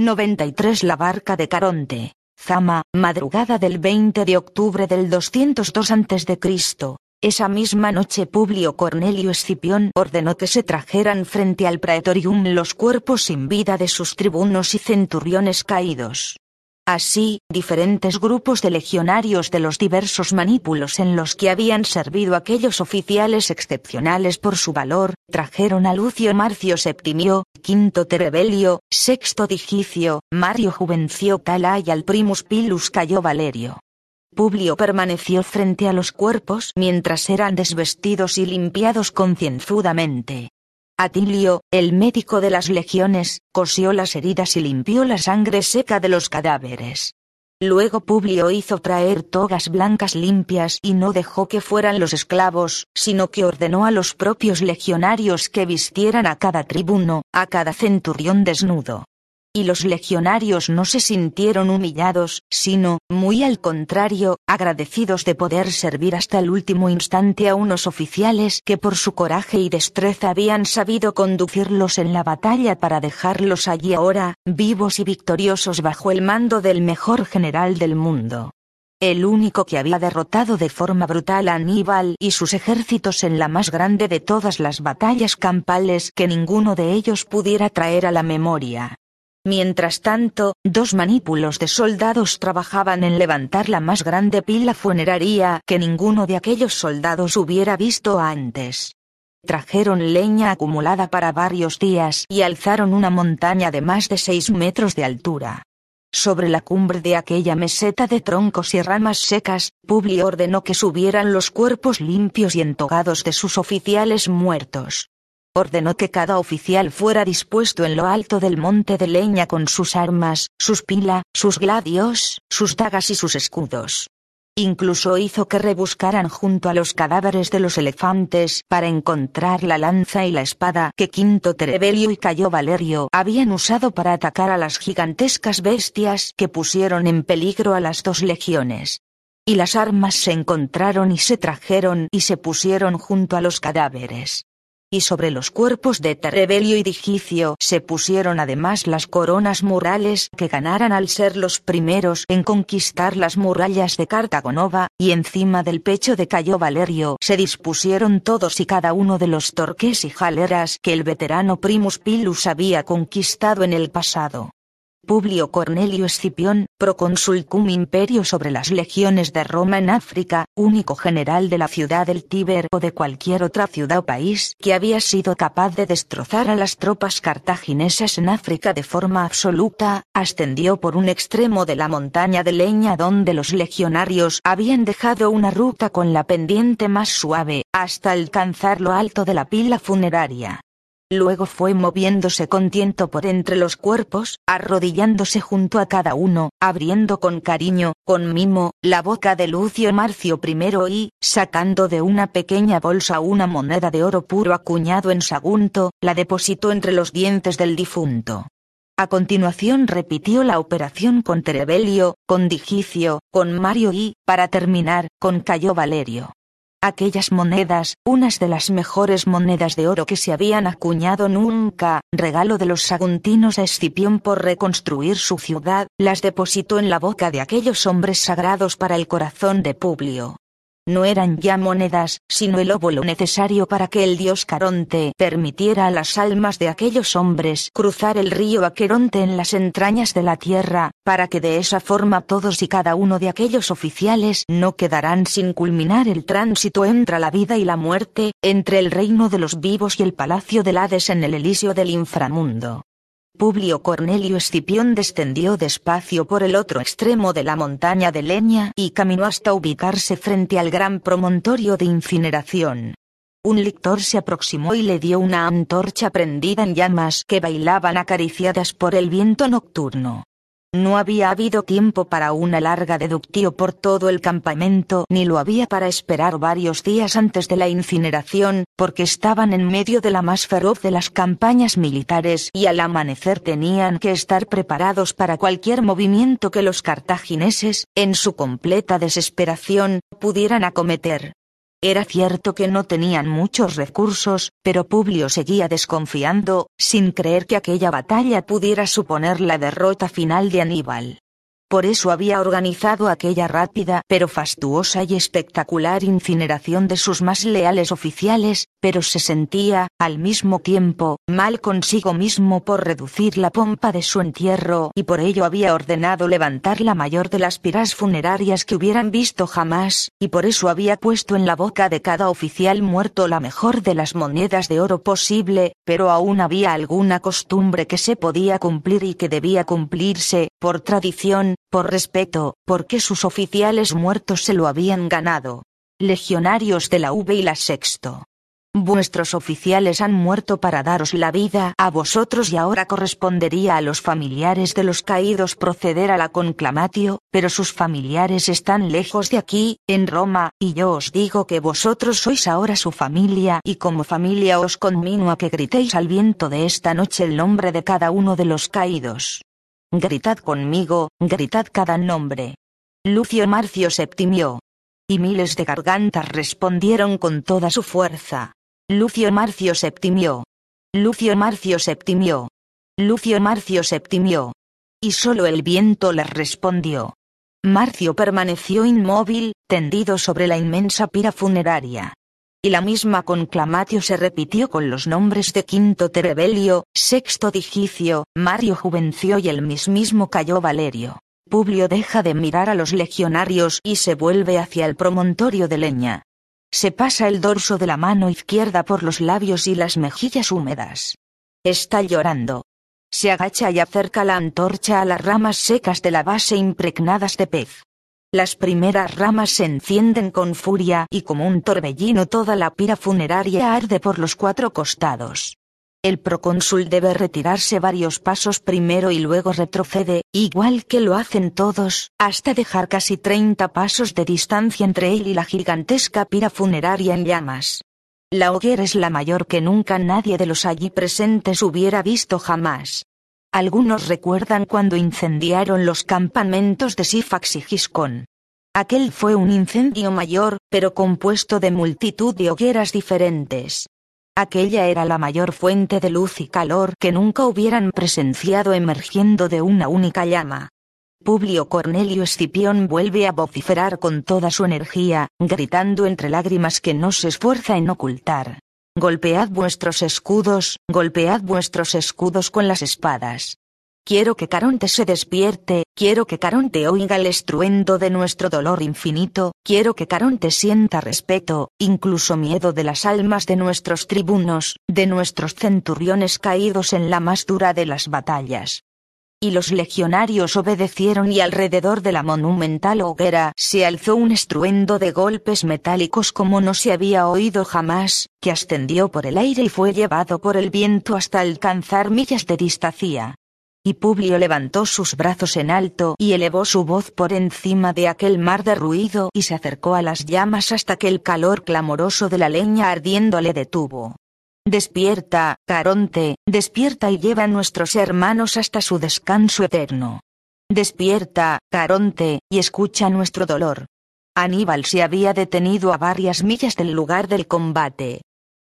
93 La barca de Caronte. Zama, madrugada del 20 de octubre del 202 a.C. Esa misma noche Publio Cornelio Escipión ordenó que se trajeran frente al praetorium los cuerpos sin vida de sus tribunos y centuriones caídos. Así, diferentes grupos de legionarios de los diversos manípulos en los que habían servido aquellos oficiales excepcionales por su valor, trajeron a Lucio Marcio Septimio, Quinto Terebelio, Sexto Digicio, Mario Juvencio Tala y al primus Pilus Cayo Valerio. Publio permaneció frente a los cuerpos mientras eran desvestidos y limpiados concienzudamente. Atilio, el médico de las legiones, cosió las heridas y limpió la sangre seca de los cadáveres. Luego Publio hizo traer togas blancas limpias y no dejó que fueran los esclavos, sino que ordenó a los propios legionarios que vistieran a cada tribuno, a cada centurión desnudo y los legionarios no se sintieron humillados, sino, muy al contrario, agradecidos de poder servir hasta el último instante a unos oficiales que por su coraje y destreza habían sabido conducirlos en la batalla para dejarlos allí ahora, vivos y victoriosos bajo el mando del mejor general del mundo el único que había derrotado de forma brutal a Aníbal y sus ejércitos en la más grande de todas las batallas campales que ninguno de ellos pudiera traer a la memoria. Mientras tanto, dos manípulos de soldados trabajaban en levantar la más grande pila funeraria que ninguno de aquellos soldados hubiera visto antes. Trajeron leña acumulada para varios días y alzaron una montaña de más de seis metros de altura. Sobre la cumbre de aquella meseta de troncos y ramas secas, Publio ordenó que subieran los cuerpos limpios y entogados de sus oficiales muertos ordenó que cada oficial fuera dispuesto en lo alto del monte de leña con sus armas, sus pila, sus gladios, sus dagas y sus escudos. Incluso hizo que rebuscaran junto a los cadáveres de los elefantes para encontrar la lanza y la espada que Quinto Terebelio y Cayo Valerio habían usado para atacar a las gigantescas bestias que pusieron en peligro a las dos legiones. Y las armas se encontraron y se trajeron y se pusieron junto a los cadáveres y sobre los cuerpos de Terebelio y Digicio se pusieron además las coronas murales que ganaran al ser los primeros en conquistar las murallas de Cartagonova, y encima del pecho de Cayo Valerio se dispusieron todos y cada uno de los torques y jaleras que el veterano Primus Pilus había conquistado en el pasado. Publio Cornelio Escipión, procónsul cum imperio sobre las legiones de Roma en África, único general de la ciudad del Tíber o de cualquier otra ciudad o país que había sido capaz de destrozar a las tropas cartaginesas en África de forma absoluta, ascendió por un extremo de la montaña de leña donde los legionarios habían dejado una ruta con la pendiente más suave, hasta alcanzar lo alto de la pila funeraria. Luego fue moviéndose con tiento por entre los cuerpos, arrodillándose junto a cada uno, abriendo con cariño, con mimo, la boca de Lucio Marcio I y, sacando de una pequeña bolsa una moneda de oro puro acuñado en Sagunto, la depositó entre los dientes del difunto. A continuación repitió la operación con Terebelio, con Digicio, con Mario y, para terminar, con Cayo Valerio. Aquellas monedas, unas de las mejores monedas de oro que se habían acuñado nunca, regalo de los saguntinos a Escipión por reconstruir su ciudad, las depositó en la boca de aquellos hombres sagrados para el corazón de Publio no eran ya monedas, sino el óvulo necesario para que el dios Caronte permitiera a las almas de aquellos hombres cruzar el río Aqueronte en las entrañas de la tierra, para que de esa forma todos y cada uno de aquellos oficiales no quedarán sin culminar el tránsito entre la vida y la muerte, entre el reino de los vivos y el palacio del Hades en el Elisio del inframundo. Publio Cornelio Escipión descendió despacio por el otro extremo de la montaña de leña y caminó hasta ubicarse frente al gran promontorio de incineración. Un lictor se aproximó y le dio una antorcha prendida en llamas que bailaban acariciadas por el viento nocturno. No había habido tiempo para una larga deductio por todo el campamento ni lo había para esperar varios días antes de la incineración, porque estaban en medio de la más feroz de las campañas militares y al amanecer tenían que estar preparados para cualquier movimiento que los cartagineses, en su completa desesperación, pudieran acometer. Era cierto que no tenían muchos recursos, pero Publio seguía desconfiando, sin creer que aquella batalla pudiera suponer la derrota final de Aníbal. Por eso había organizado aquella rápida pero fastuosa y espectacular incineración de sus más leales oficiales, pero se sentía, al mismo tiempo, mal consigo mismo por reducir la pompa de su entierro y por ello había ordenado levantar la mayor de las piras funerarias que hubieran visto jamás, y por eso había puesto en la boca de cada oficial muerto la mejor de las monedas de oro posible, pero aún había alguna costumbre que se podía cumplir y que debía cumplirse, por tradición, por respeto, porque sus oficiales muertos se lo habían ganado. Legionarios de la V y la Sexto. Vuestros oficiales han muerto para daros la vida a vosotros y ahora correspondería a los familiares de los caídos proceder a la conclamatio, pero sus familiares están lejos de aquí, en Roma, y yo os digo que vosotros sois ahora su familia y como familia os conmino a que gritéis al viento de esta noche el nombre de cada uno de los caídos. Gritad conmigo, gritad cada nombre. Lucio Marcio Septimio. Y miles de gargantas respondieron con toda su fuerza. Lucio Marcio Septimio. Lucio Marcio Septimio. Lucio Marcio Septimio. Y solo el viento les respondió. Marcio permaneció inmóvil, tendido sobre la inmensa pira funeraria y la misma conclamatio se repitió con los nombres de Quinto Terebelio, Sexto Digicio, Mario Juvencio y el mismísimo Cayo Valerio. Publio deja de mirar a los legionarios y se vuelve hacia el promontorio de leña. Se pasa el dorso de la mano izquierda por los labios y las mejillas húmedas. Está llorando. Se agacha y acerca la antorcha a las ramas secas de la base impregnadas de pez. Las primeras ramas se encienden con furia y como un torbellino toda la pira funeraria arde por los cuatro costados. El procónsul debe retirarse varios pasos primero y luego retrocede, igual que lo hacen todos, hasta dejar casi 30 pasos de distancia entre él y la gigantesca pira funeraria en llamas. La hoguera es la mayor que nunca nadie de los allí presentes hubiera visto jamás. Algunos recuerdan cuando incendiaron los campamentos de Sifax y Giscón. Aquel fue un incendio mayor, pero compuesto de multitud de hogueras diferentes. Aquella era la mayor fuente de luz y calor que nunca hubieran presenciado emergiendo de una única llama. Publio Cornelio Escipión vuelve a vociferar con toda su energía, gritando entre lágrimas que no se esfuerza en ocultar. Golpead vuestros escudos, golpead vuestros escudos con las espadas. Quiero que Caronte se despierte, quiero que Caronte oiga el estruendo de nuestro dolor infinito, quiero que Caronte sienta respeto, incluso miedo de las almas de nuestros tribunos, de nuestros centuriones caídos en la más dura de las batallas. Y los legionarios obedecieron y alrededor de la monumental hoguera se alzó un estruendo de golpes metálicos como no se había oído jamás, que ascendió por el aire y fue llevado por el viento hasta alcanzar millas de distancia. Y Publio levantó sus brazos en alto y elevó su voz por encima de aquel mar de ruido y se acercó a las llamas hasta que el calor clamoroso de la leña ardiendo le detuvo. Despierta, Caronte, despierta y lleva a nuestros hermanos hasta su descanso eterno. Despierta, Caronte, y escucha nuestro dolor. Aníbal se había detenido a varias millas del lugar del combate.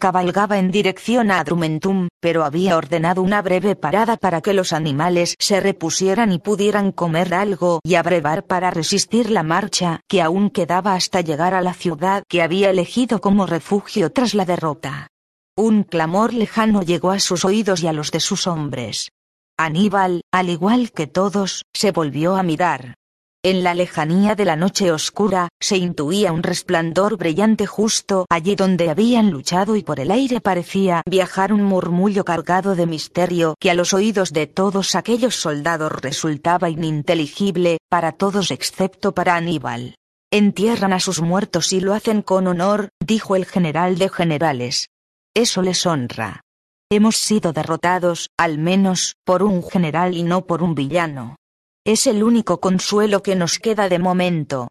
Cabalgaba en dirección a Adrumentum, pero había ordenado una breve parada para que los animales se repusieran y pudieran comer algo y abrevar para resistir la marcha que aún quedaba hasta llegar a la ciudad que había elegido como refugio tras la derrota. Un clamor lejano llegó a sus oídos y a los de sus hombres. Aníbal, al igual que todos, se volvió a mirar. En la lejanía de la noche oscura, se intuía un resplandor brillante justo allí donde habían luchado y por el aire parecía viajar un murmullo cargado de misterio que a los oídos de todos aquellos soldados resultaba ininteligible, para todos excepto para Aníbal. Entierran a sus muertos y lo hacen con honor, dijo el general de generales. Eso les honra. Hemos sido derrotados, al menos, por un general y no por un villano. Es el único consuelo que nos queda de momento.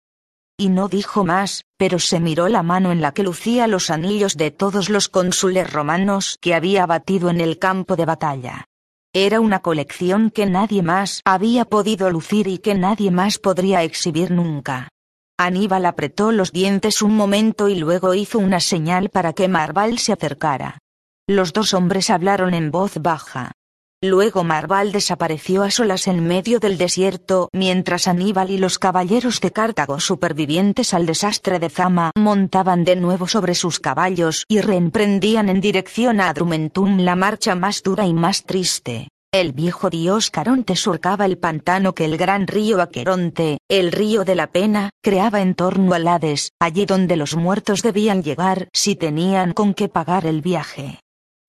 Y no dijo más, pero se miró la mano en la que lucía los anillos de todos los cónsules romanos que había batido en el campo de batalla. Era una colección que nadie más había podido lucir y que nadie más podría exhibir nunca. Aníbal apretó los dientes un momento y luego hizo una señal para que Marval se acercara. Los dos hombres hablaron en voz baja. Luego Marval desapareció a solas en medio del desierto, mientras Aníbal y los caballeros de Cartago supervivientes al desastre de Zama montaban de nuevo sobre sus caballos y reemprendían en dirección a Adrumentum la marcha más dura y más triste. El viejo dios Caronte surcaba el pantano que el gran río Aqueronte, el río de la pena, creaba en torno al Hades, allí donde los muertos debían llegar si tenían con qué pagar el viaje.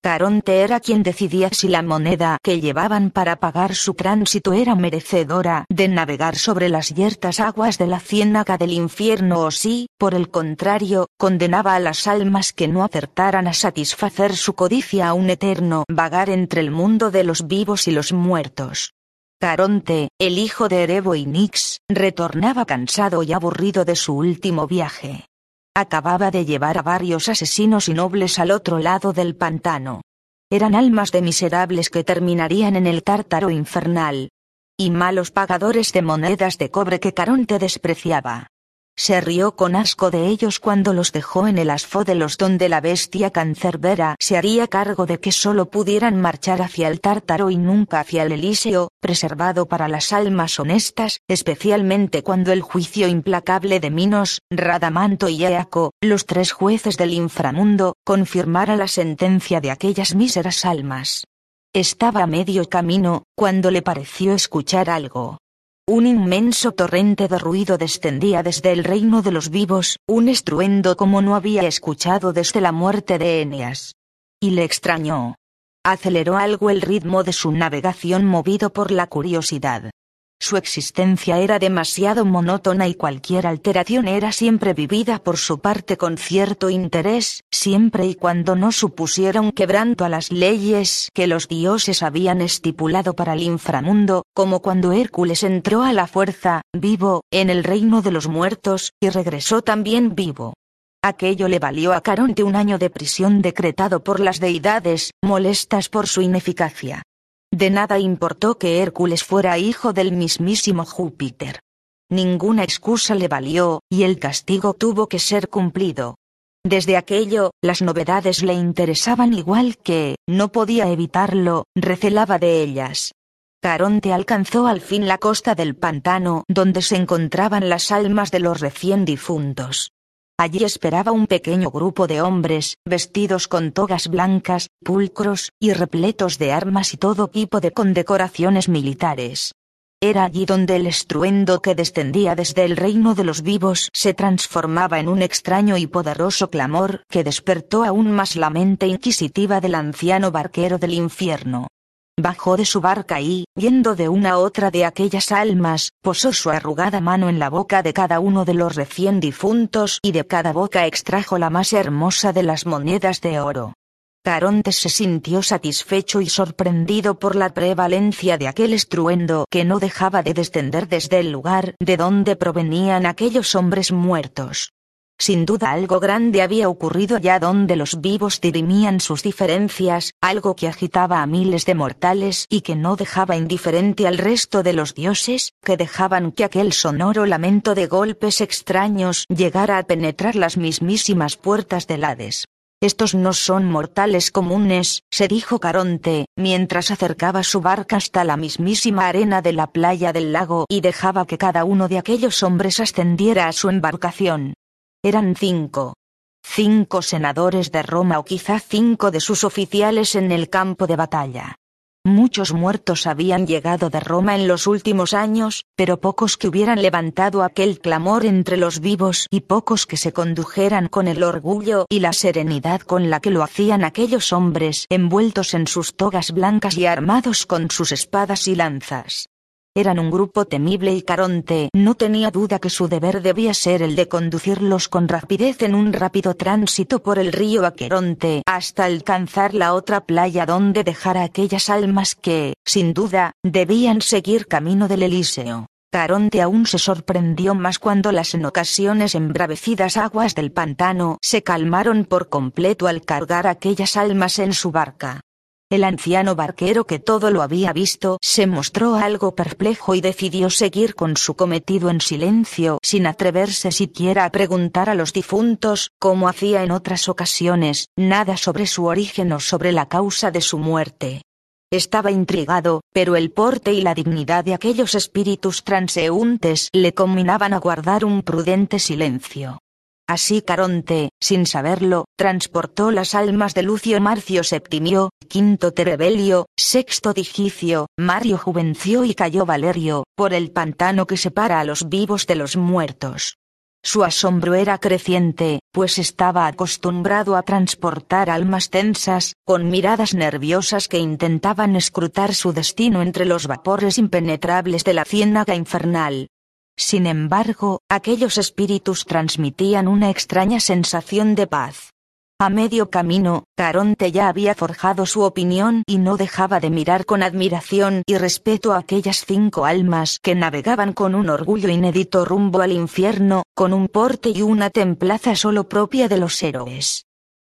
Caronte era quien decidía si la moneda que llevaban para pagar su tránsito era merecedora de navegar sobre las yertas aguas de la ciénaga del infierno o si, por el contrario, condenaba a las almas que no acertaran a satisfacer su codicia a un eterno vagar entre el mundo de los vivos y los muertos. Caronte, el hijo de Erebo y Nix, retornaba cansado y aburrido de su último viaje. Acababa de llevar a varios asesinos y nobles al otro lado del pantano. Eran almas de miserables que terminarían en el tártaro infernal. Y malos pagadores de monedas de cobre que Caronte despreciaba. Se rió con asco de ellos cuando los dejó en el asfódelos donde la bestia cancerbera se haría cargo de que solo pudieran marchar hacia el tártaro y nunca hacia el Elíseo, preservado para las almas honestas, especialmente cuando el juicio implacable de Minos, Radamanto y Eaco, los tres jueces del inframundo, confirmara la sentencia de aquellas míseras almas. Estaba a medio camino, cuando le pareció escuchar algo. Un inmenso torrente de ruido descendía desde el reino de los vivos, un estruendo como no había escuchado desde la muerte de Eneas. Y le extrañó. Aceleró algo el ritmo de su navegación movido por la curiosidad. Su existencia era demasiado monótona y cualquier alteración era siempre vivida por su parte con cierto interés, siempre y cuando no supusiera un quebranto a las leyes que los dioses habían estipulado para el inframundo, como cuando Hércules entró a la fuerza, vivo, en el reino de los muertos, y regresó también vivo. Aquello le valió a Caronte un año de prisión decretado por las deidades, molestas por su ineficacia. De nada importó que Hércules fuera hijo del mismísimo Júpiter. Ninguna excusa le valió, y el castigo tuvo que ser cumplido. Desde aquello, las novedades le interesaban igual que, no podía evitarlo, recelaba de ellas. Caronte alcanzó al fin la costa del pantano donde se encontraban las almas de los recién difuntos. Allí esperaba un pequeño grupo de hombres, vestidos con togas blancas, pulcros, y repletos de armas y todo tipo de condecoraciones militares. Era allí donde el estruendo que descendía desde el reino de los vivos se transformaba en un extraño y poderoso clamor que despertó aún más la mente inquisitiva del anciano barquero del infierno. Bajó de su barca y, yendo de una a otra de aquellas almas, posó su arrugada mano en la boca de cada uno de los recién difuntos y de cada boca extrajo la más hermosa de las monedas de oro. Caronte se sintió satisfecho y sorprendido por la prevalencia de aquel estruendo que no dejaba de descender desde el lugar de donde provenían aquellos hombres muertos. Sin duda algo grande había ocurrido allá donde los vivos dirimían sus diferencias, algo que agitaba a miles de mortales y que no dejaba indiferente al resto de los dioses, que dejaban que aquel sonoro lamento de golpes extraños llegara a penetrar las mismísimas puertas del Hades. Estos no son mortales comunes, se dijo Caronte, mientras acercaba su barca hasta la mismísima arena de la playa del lago y dejaba que cada uno de aquellos hombres ascendiera a su embarcación. Eran cinco. Cinco senadores de Roma o quizá cinco de sus oficiales en el campo de batalla. Muchos muertos habían llegado de Roma en los últimos años, pero pocos que hubieran levantado aquel clamor entre los vivos y pocos que se condujeran con el orgullo y la serenidad con la que lo hacían aquellos hombres envueltos en sus togas blancas y armados con sus espadas y lanzas. Eran un grupo temible y Caronte no tenía duda que su deber debía ser el de conducirlos con rapidez en un rápido tránsito por el río Aqueronte hasta alcanzar la otra playa donde dejar a aquellas almas que, sin duda, debían seguir camino del Elíseo. Caronte aún se sorprendió más cuando las en ocasiones embravecidas aguas del pantano se calmaron por completo al cargar aquellas almas en su barca. El anciano barquero que todo lo había visto se mostró algo perplejo y decidió seguir con su cometido en silencio sin atreverse siquiera a preguntar a los difuntos, como hacía en otras ocasiones, nada sobre su origen o sobre la causa de su muerte. Estaba intrigado, pero el porte y la dignidad de aquellos espíritus transeúntes le combinaban a guardar un prudente silencio. Así Caronte, sin saberlo, transportó las almas de Lucio Marcio Septimio, quinto Terebelio, sexto Digicio, Mario Juvencio y Cayo Valerio, por el pantano que separa a los vivos de los muertos. Su asombro era creciente, pues estaba acostumbrado a transportar almas tensas, con miradas nerviosas que intentaban escrutar su destino entre los vapores impenetrables de la ciénaga infernal. Sin embargo, aquellos espíritus transmitían una extraña sensación de paz. A medio camino, Caronte ya había forjado su opinión y no dejaba de mirar con admiración y respeto a aquellas cinco almas que navegaban con un orgullo inédito rumbo al infierno, con un porte y una templaza solo propia de los héroes.